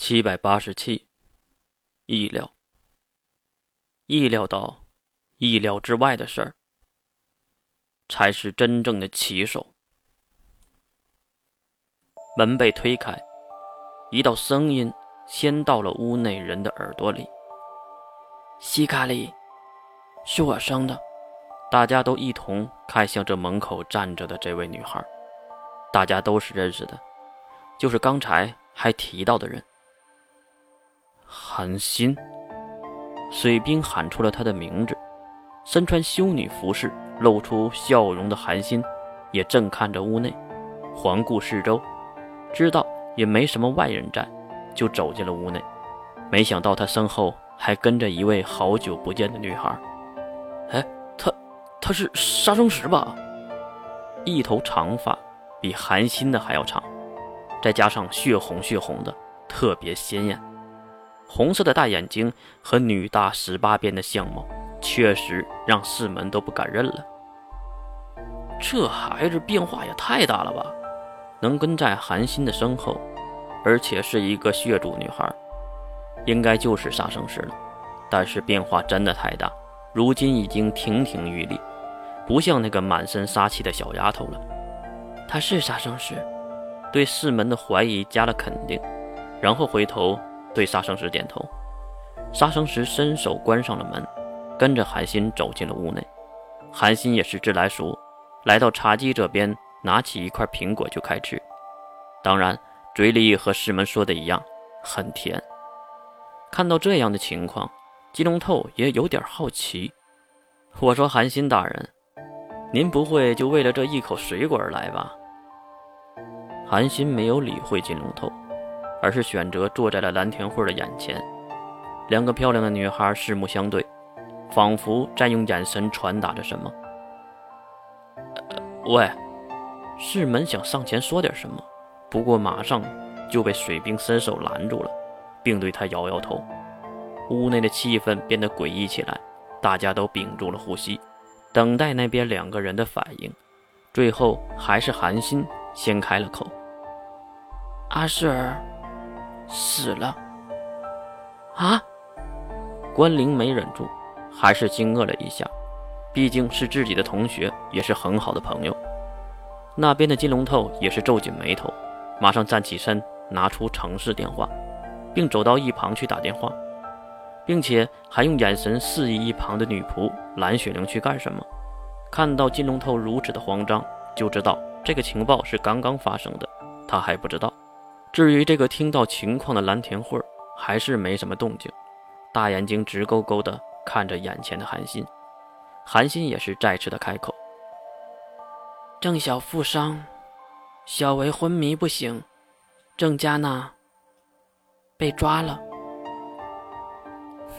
七百八十七，意料，意料到意料之外的事儿，才是真正的棋手。门被推开，一道声音先到了屋内人的耳朵里：“西卡里，是我生的。”大家都一同看向这门口站着的这位女孩，大家都是认识的，就是刚才还提到的人。寒心，水兵喊出了他的名字。身穿修女服饰、露出笑容的寒心，也正看着屋内，环顾四周，知道也没什么外人在，就走进了屋内。没想到他身后还跟着一位好久不见的女孩。哎，她，她是杀生石吧？一头长发，比韩心的还要长，再加上血红血红的，特别鲜艳。红色的大眼睛和女大十八变的相貌，确实让世门都不敢认了。这孩子变化也太大了吧！能跟在韩心的身后，而且是一个血主女孩，应该就是杀生石了。但是变化真的太大，如今已经亭亭玉立，不像那个满身杀气的小丫头了。她是杀生石，对世门的怀疑加了肯定，然后回头。对杀生石点头，杀生石伸手关上了门，跟着韩信走进了屋内。韩信也是自来熟，来到茶几这边，拿起一块苹果就开吃。当然，嘴里和师门说的一样，很甜。看到这样的情况，金龙透也有点好奇。我说：“韩信大人，您不会就为了这一口水果而来吧？”韩信没有理会金龙透。而是选择坐在了蓝田慧的眼前，两个漂亮的女孩四目相对，仿佛在用眼神传达着什么。喂，世门想上前说点什么，不过马上就被水兵伸手拦住了，并对他摇摇头。屋内的气氛变得诡异起来，大家都屏住了呼吸，等待那边两个人的反应。最后还是韩信先开了口：“阿世儿。”死了啊！关灵没忍住，还是惊愕了一下。毕竟是自己的同学，也是很好的朋友。那边的金龙头也是皱紧眉头，马上站起身，拿出城市电话，并走到一旁去打电话，并且还用眼神示意一旁的女仆蓝雪玲去干什么。看到金龙头如此的慌张，就知道这个情报是刚刚发生的，他还不知道。至于这个听到情况的蓝田慧儿，还是没什么动静，大眼睛直勾勾地看着眼前的韩信。韩信也是再次的开口：“郑小负伤，小维昏迷不醒，郑家呢被抓了。”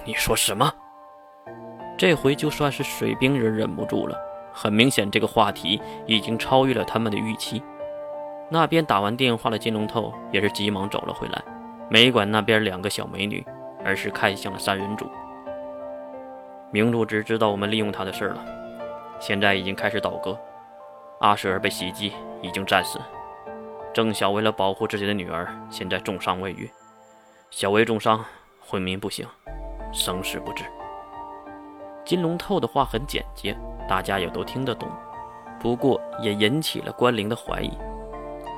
你说什么？这回就算是水兵人忍不住了。很明显，这个话题已经超越了他们的预期。那边打完电话的金龙头也是急忙走了回来，没管那边两个小美女，而是看向了三人组。明主只知道我们利用他的事了，现在已经开始倒戈。阿舍尔被袭击，已经战死。郑晓为了保护自己的女儿，现在重伤未愈。小薇重伤，昏迷不醒，生死不知。金龙透的话很简洁，大家也都听得懂，不过也引起了关灵的怀疑。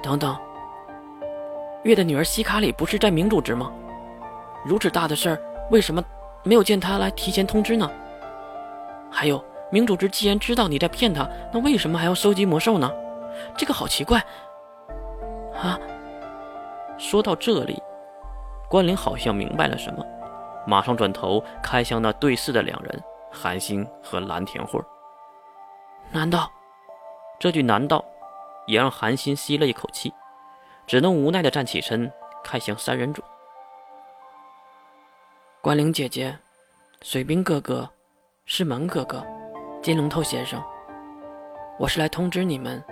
等等，月的女儿西卡里不是在明主职吗？如此大的事儿，为什么没有见他来提前通知呢？还有，明主职既然知道你在骗他，那为什么还要收集魔兽呢？这个好奇怪啊！说到这里，关灵好像明白了什么，马上转头看向那对视的两人韩星和蓝田慧。难道？这句难道？也让韩信吸了一口气，只能无奈的站起身，看向三人组。关灵姐姐，水兵哥哥，师门哥哥，金龙头先生，我是来通知你们，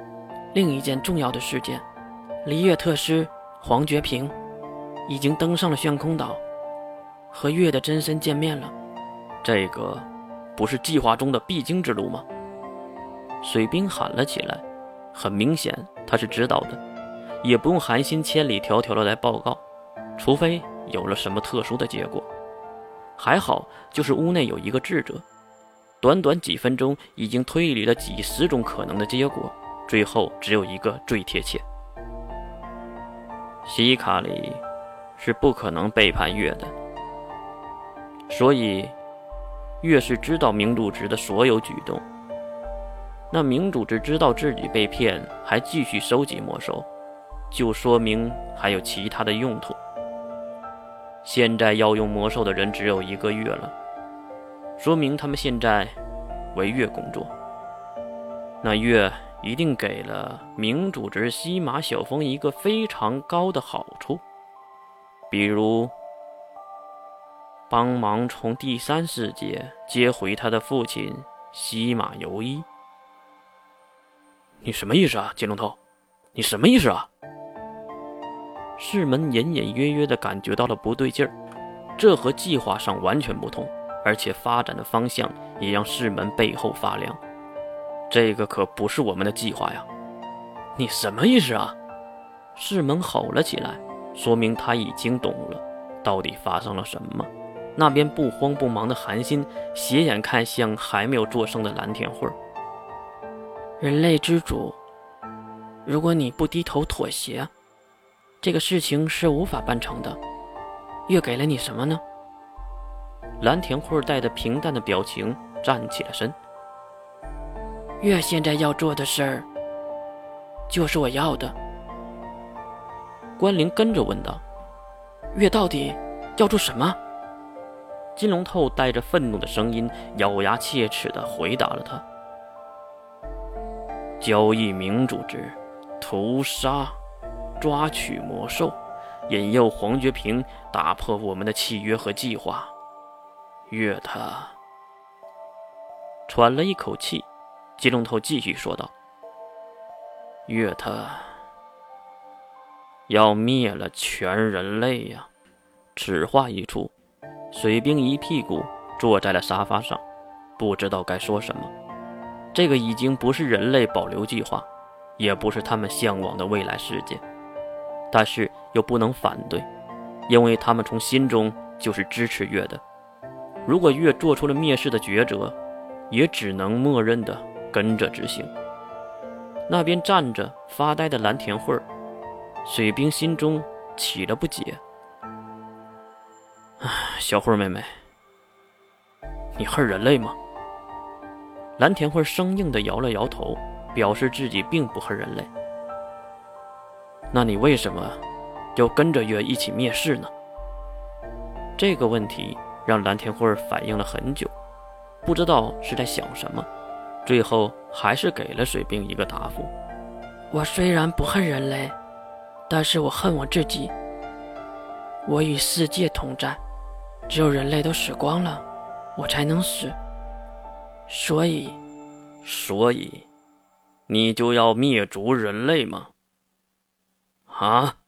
另一件重要的事件：离月特师黄觉平已经登上了悬空岛，和月的真身见面了。这个不是计划中的必经之路吗？水兵喊了起来。很明显，他是知道的，也不用寒心千里迢迢的来报告，除非有了什么特殊的结果。还好，就是屋内有一个智者，短短几分钟已经推理了几十种可能的结果，最后只有一个最贴切。希卡里是不可能背叛月的，所以月是知道明主直的所有举动。那明主直知道自己被骗，还继续收集魔兽，就说明还有其他的用途。现在要用魔兽的人只有一个月了，说明他们现在为月工作。那月一定给了明主之西马小峰一个非常高的好处，比如帮忙从第三世界接回他的父亲西马游一。你什么意思啊，金龙头？你什么意思啊？世门隐隐约约的感觉到了不对劲儿，这和计划上完全不同，而且发展的方向也让世门背后发凉。这个可不是我们的计划呀！你什么意思啊？世门吼了起来，说明他已经懂了，到底发生了什么。那边不慌不忙的韩信斜眼看向还没有作声的蓝田慧儿，人类之主，如果你不低头妥协。这个事情是无法办成的。月给了你什么呢？蓝田慧带着平淡的表情站起了身。月现在要做的事儿，就是我要的。关灵跟着问道：“月到底要做什么？”金龙透带着愤怒的声音，咬牙切齿地回答了他：“交易明主之屠杀。”抓取魔兽，引诱黄觉平打破我们的契约和计划。月他喘了一口气，金龙头继续说道：“月他要灭了全人类呀！”此话一出，水兵一屁股坐在了沙发上，不知道该说什么。这个已经不是人类保留计划，也不是他们向往的未来世界。但是又不能反对，因为他们从心中就是支持月的。如果月做出了蔑视的抉择，也只能默认的跟着执行。那边站着发呆的蓝田慧儿，水兵心中起了不解。唉，小慧妹妹，你恨人类吗？蓝田慧生硬的摇了摇头，表示自己并不恨人类。那你为什么要跟着月一起灭世呢？这个问题让蓝田慧反应了很久，不知道是在想什么，最后还是给了水兵一个答复：我虽然不恨人类，但是我恨我自己。我与世界同在，只有人类都死光了，我才能死。所以，所以，你就要灭族人类吗？啊！